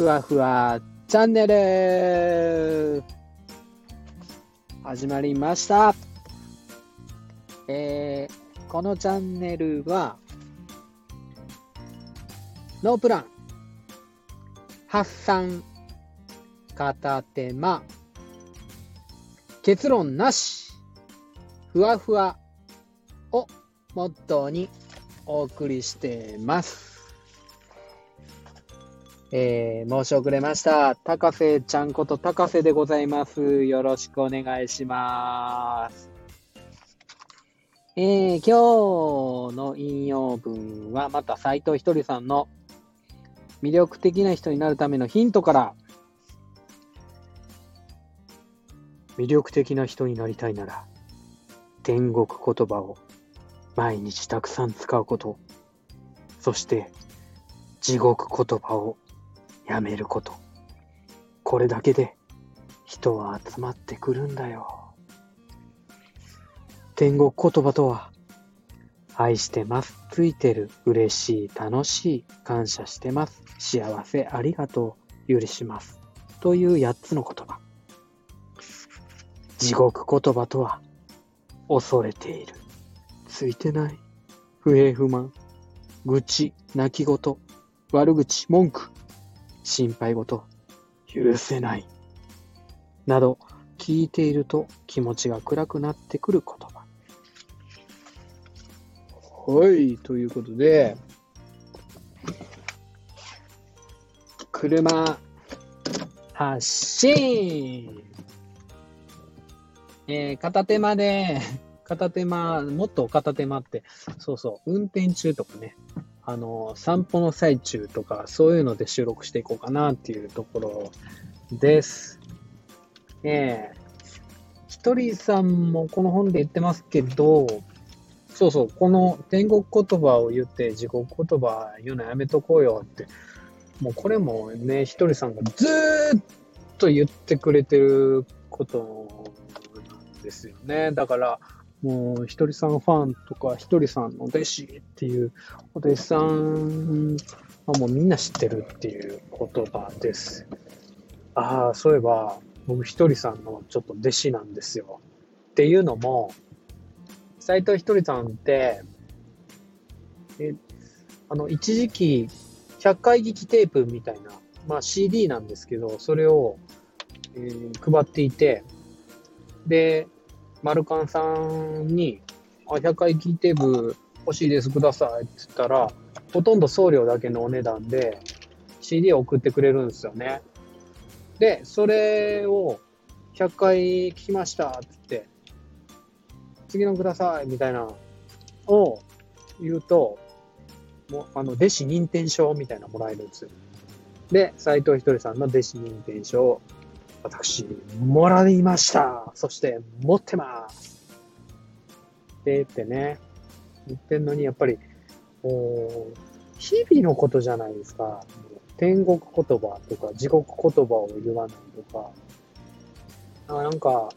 ふわふわチャンネル始まりました。えー、このチャンネルは、ノープラン、発散、片手間、結論なし、ふわふわをモットーにお送りしてます。えー、申し遅れました。高瀬ちゃんこと高瀬でございます。よろしくお願いします。えー、今日の引用文はまた斉藤ひとりさんの魅力的な人になるためのヒントから魅力的な人になりたいなら天国言葉を毎日たくさん使うことそして地獄言葉をやめること。これだけで人は集まってくるんだよ。天国言葉とは、愛してます、ついてる、嬉しい、楽しい、感謝してます、幸せ、ありがとう、許します。という8つの言葉。地獄言葉とは、恐れている、ついてない、不平不満、愚痴、泣き言、悪口、文句、心配事、許せない、など聞いていると気持ちが暗くなってくる言葉。はい、ということで、車発進えー、片手間で、片手間、もっと片手間って、そうそう、運転中とかね、あの、散歩の最中とか、そういうので収録していこうかなっていうところです。ええひとりさんもこの本で言ってますけど、そうそう、この天国言葉を言って地獄言葉言うのやめとこうよって、もうこれもね、ひとりさんがずっと言ってくれてることなんですよね。だから、もう、ひとりさんファンとか、ひとりさんの弟子っていう、お弟子さんはもうみんな知ってるっていう言葉です。ああ、そういえば、僕ひとりさんのちょっと弟子なんですよ。っていうのも、斎藤ひとりさんって、え、あの、一時期、100回聞きテープみたいな、まあ CD なんですけど、それを、えー配っていて、で、マルカンさんに、あ、100回聞いて部欲しいです、くださいって言ったら、ほとんど送料だけのお値段で CD を送ってくれるんですよね。で、それを100回聞きましたって言って、次のくださいみたいなを言うと、もうあの弟子認定証みたいなのもらえるんですよ。で、斎藤ひとりさんの弟子認定証私、もらいました。そして、持ってます。って言ってね、言ってんのに、やっぱり、もう、日々のことじゃないですか。天国言葉とか、地獄言葉を言わないとか、あなんか、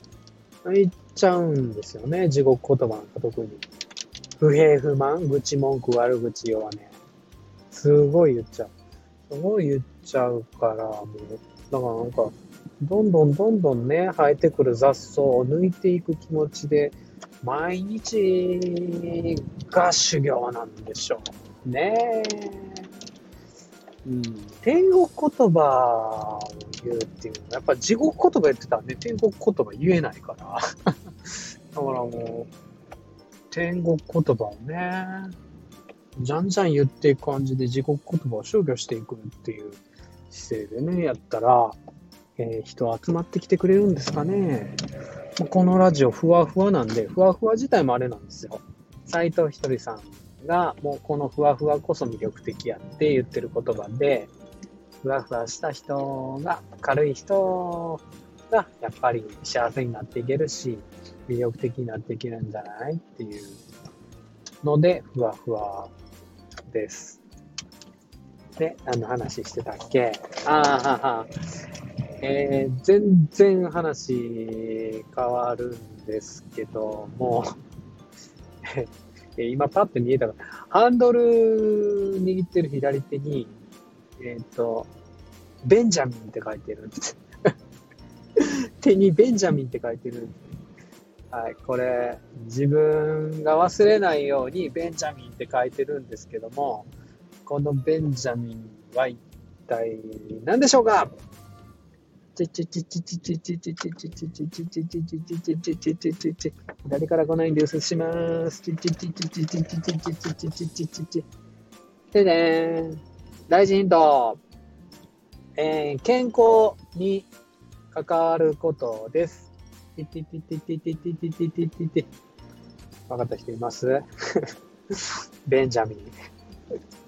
言っちゃうんですよね。地獄言葉なんか特に。不平不満、愚痴文句、悪口弱ね。すごい言っちゃう。すごい言っちゃうから、もう、だからなんか、どんどんどんどんね、生えてくる雑草を抜いていく気持ちで、毎日が修行なんでしょうね。うん、天国言葉を言うっていうのは、やっぱ地獄言葉言ってたらね、天国言葉言えないから。だからもう、天国言葉をね、じゃんじゃん言っていく感じで地獄言葉を消去していくっていう姿勢でね、やったら、えー人集まってきてくれるんですかね。このラジオふわふわなんで、ふわふわ自体もあれなんですよ。斉藤ひとりさんが、もうこのふわふわこそ魅力的やって言ってる言葉で、ふわふわした人が、軽い人が、やっぱり幸せになっていけるし、魅力的になっていけるんじゃないっていうので、ふわふわです。で、何の話してたっけ？ああ、はは。えー全然話変わるんですけども、今パッと見えたから、ハンドル握ってる左手に、えっ、と、ベンジャミンって書いてるんです。手にベンジャミンって書いてるんです。はい、これ、自分が忘れないようにベンジャミンって書いてるんですけども、このベンジャミンは一体何でしょうか？誰から来ないんで移します。でね大事ヒント。えー、健康に関わることです。分かった人いますベンジャミン。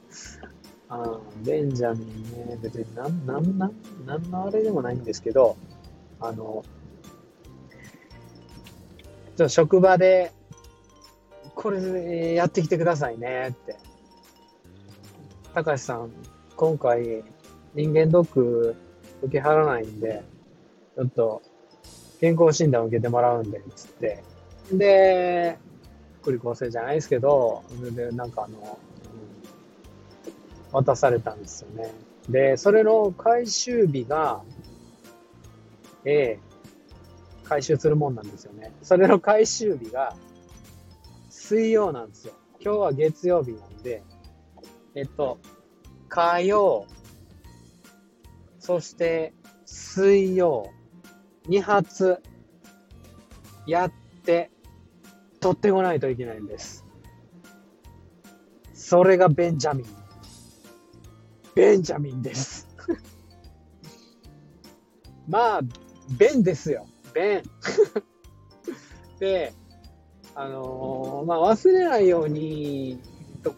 あベンジャミンね、別になん、なん、なん、なんのあれでもないんですけど、あの、ちょっと職場で、これやってきてくださいねって。高橋さん、今回人間ドック受け払わないんで、ちょっと健康診断を受けてもらうんで、つって。で、福利厚生じゃないですけど、で、なんかあの、渡されたんですよね。で、それの回収日が、ええ回収するもんなんですよね。それの回収日が、水曜なんですよ。今日は月曜日なんで、えっと、火曜、そして水曜、2発、やって、取ってこないといけないんです。それがベンジャミン。ベンジャミンです。まあ、ベンですよ。ベン。で、あのー、まあ、忘れないように、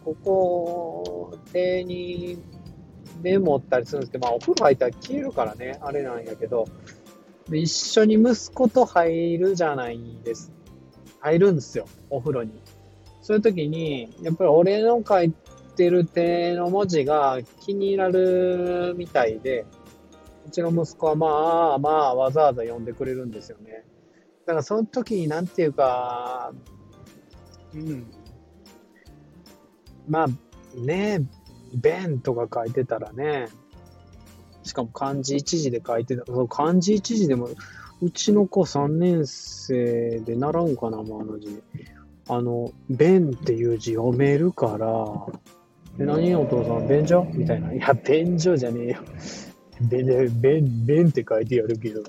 ここ、手にメモったりするんですけど、まあ、お風呂入ったら消えるからね、あれなんやけど、一緒に息子と入るじゃないです。入るんですよ、お風呂に。そういう時に、やっぱり俺の書いってる手の文字が気になるみたいで、うちの息子はまあまあわざわざ呼んでくれるんですよね。だからその時になんていうか、うん。まあね、弁とか書いてたらね、しかも漢字一字で書いてた。そう漢字一字でも、うちの子3年生で習うんかな、もうあの字。あの、弁っていう字読めるから、え、何お父さん、便所？みたいな。いや、便所じゃねえよ。便、便、便って書いてやるけど、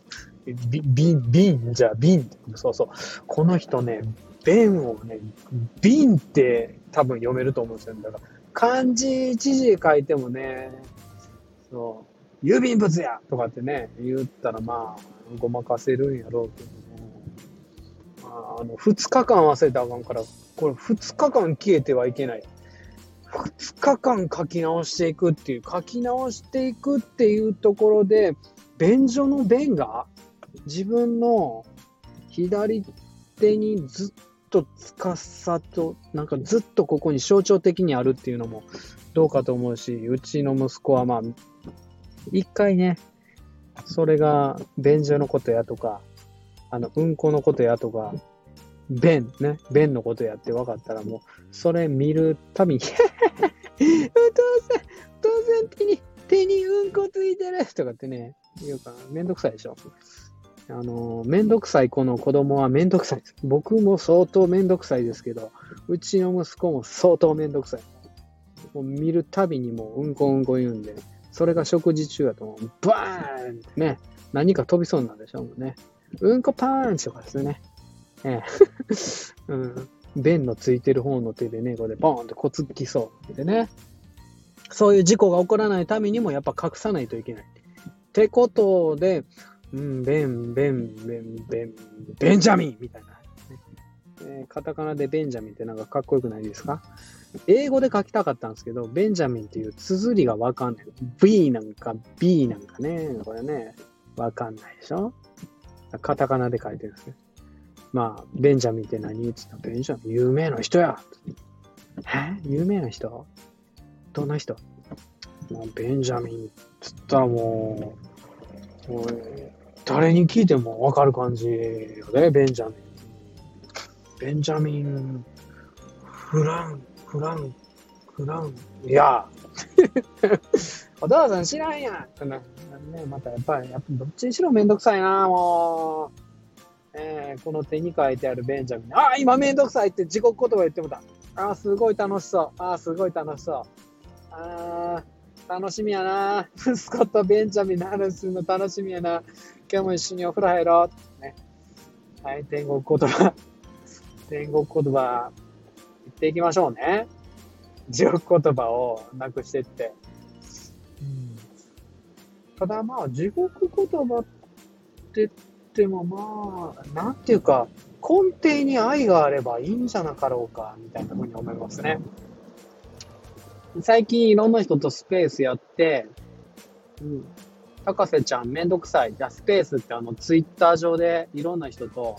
瓶、瓶、じゃあ瓶。そうそう。この人ね、便をね、瓶って多分読めると思うんですよ。だから、漢字一字書いてもね、そう、郵便物やとかってね、言ったらまあ、ごまかせるんやろうけども、ああの、二日間忘れたらあかんから、これ二日間消えてはいけない。2日間書き直していくっていう、書き直していくっていうところで、便所の便が自分の左手にずっとつかさと、なんかずっとここに象徴的にあるっていうのもどうかと思うし、うちの息子はまあ、一回ね、それが便所のことやとか、あの、うんこのことやとか、便ね、便のことやって分かったらもう、それ見るたびに お父さん、お父さん手に、手にうんこついてるとかってね、言うから、めんどくさいでしょ。あの、めんどくさい子の子供はめんどくさいです。僕も相当めんどくさいですけど、うちの息子も相当めんどくさい。もう見るたびにもううんこうんこ言うんで、それが食事中だと、バーンってね、何か飛びそうなんでしょうね。うんこパーンチとかですね。ええ。うん。弁のついてる方の手でね、これボーンってこつきそうでね。そういう事故が起こらないためにもやっぱ隠さないといけない。ってことで、うん、ベン、ベン、ベン、ベン、ベンジャミンみたいな、ねえー、カタカナでベンジャミンってなんかかっこよくないですか？英語で書きたかったんですけど、ベンジャミンっていう綴りがわかんない。B なんか B なんかね、これね、わかんないでしょ？カタカナで書いてるんですね。まあ、ベンジャミンって何って言ったら、ベンジャミン、有名な人や。え？有名な人？どんな人？まあ、ベンジャミンっつったらもう、もう誰に聞いてもわかる感じよね、ベンジャミン。ベンジャミン、フラン、フラン、フラン、いや、お父さん知らんやん。ね、またやっぱり、やっぱどっちにしろめんどくさいな、もう。えー、この手に書いてあるベンジャミン。あ、今めんどくさいって地獄言葉言ってもた。あ、すごい楽しそう。あ、すごい楽しそう。あ楽しみやな。息子とベンジャミンの話するの楽しみやな。今日も一緒にお風呂入ろう。ね。はい、天国言葉。天国言葉、言っていきましょうね。地獄言葉をなくしてって。うん、ただまあ、地獄言葉って言ってもまあ、なんていうか、根底に愛があればいいんじゃなかろうか、みたいなふうに思いますね。最近いろんな人とスペースやって、うん、高瀬ちゃんめんどくさい。じゃスペースってあのツイッター上でいろんな人と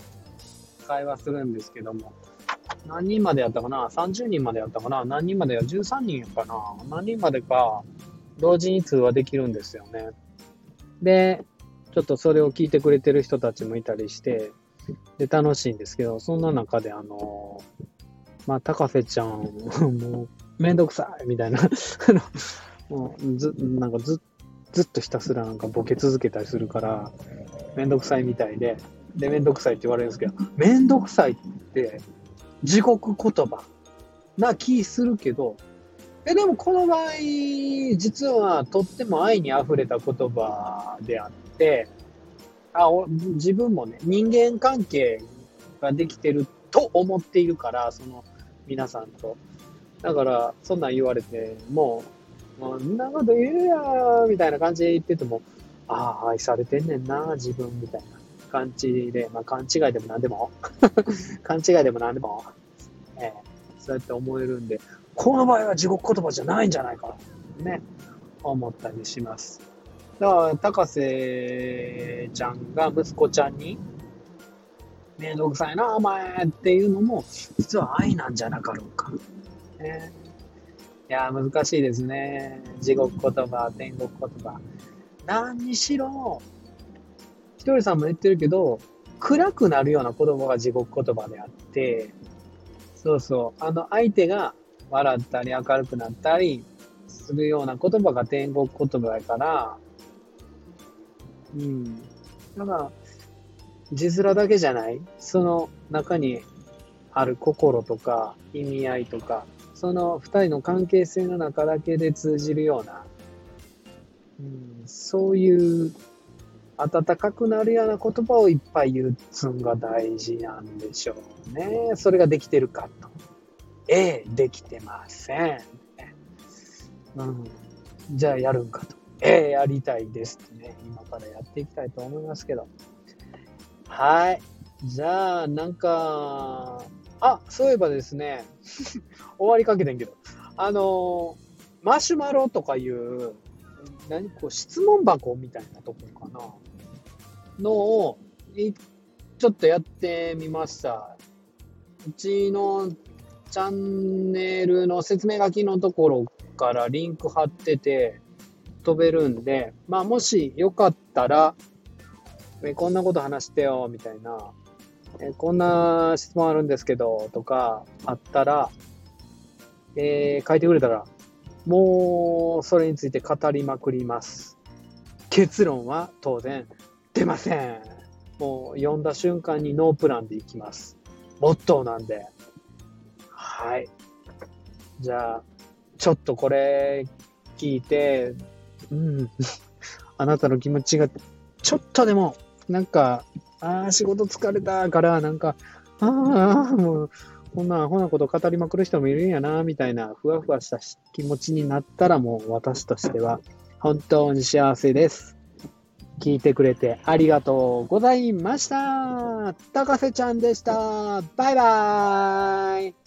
会話するんですけども、何人までやったかな ?30 人までやったかな？何人までや ?13 人やかな？何人までか同時に通話できるんですよね。で、ちょっとそれを聞いてくれてる人たちもいたりして、で、楽しいんですけど、そんな中であの、まあ、高瀬ちゃん、もう、めんどくさいみたいな もうず、なんかずずっとひたすらなんかボケ続けたりするから、めんどくさいみたいで、で、めんどくさいって言われるんですけど、めんどくさいって地獄言葉な気するけど、え、でもこの場合、実はとっても愛に溢れた言葉であって、あ自分もね、人間関係ができてると思っているから、その皆さんと。だから、そんなん言われて、もう、もう、んなこと言うやみたいな感じで言ってても、ああ、愛されてんねんな、自分、みたいな感じで、まあ、勘違いでも何でも、勘違いでも何でも、えー、そうやって思えるんで、この場合は地獄言葉じゃないんじゃないかね、思ったりします。だから、高瀬ちゃんが息子ちゃんに、めんどくさいな、お前っていうのも、実は愛なんじゃなかろうか。ね、いや、難しいですね。地獄言葉、天国言葉。何にしろ、ひとりさんも言ってるけど、暗くなるような言葉が地獄言葉であって、そうそう、あの相手が笑ったり明るくなったりするような言葉が天国言葉やから、うん。ただ、字面だけじゃない、その中にある心とか意味合いとか、その二人の関係性の中だけで通じるような、うん、そういう温かくなるような言葉をいっぱい言うのが大事なんでしょうね。それができてるかと。ええ、できてません。うん、じゃあやるんかと。ええ、やりたいですってね、今からやっていきたいと思いますけど。はい。じゃあ、なんか、あ、そういえばですね、終わりかけてんけど、あのマシュマロとかいう、何こう、質問箱みたいなところかな、のを、ちょっとやってみました。うちのチャンネルの説明書きのところからリンク貼ってて飛べるんで、まあもしよかったら、えこんなこと話してよ、みたいな、えこんな質問あるんですけど、とかあったら、えー、書いてくれたら、もう、それについて語りまくります。結論は当然出ません。もう読んだ瞬間にノープランでいきます。モットーなんで。はい。じゃあ、ちょっとこれ聞いて、うん、あなたの気持ちがちょっとでも、なんか、ああ、仕事疲れたから、なんか、ああ、もう、こんなアホなこと語りまくる人もいるんやな、みたいな、ふわふわした気持ちになったら、もう私としては、本当に幸せです。聞いてくれてありがとうございました。高瀬ちゃんでした。バイバーイ。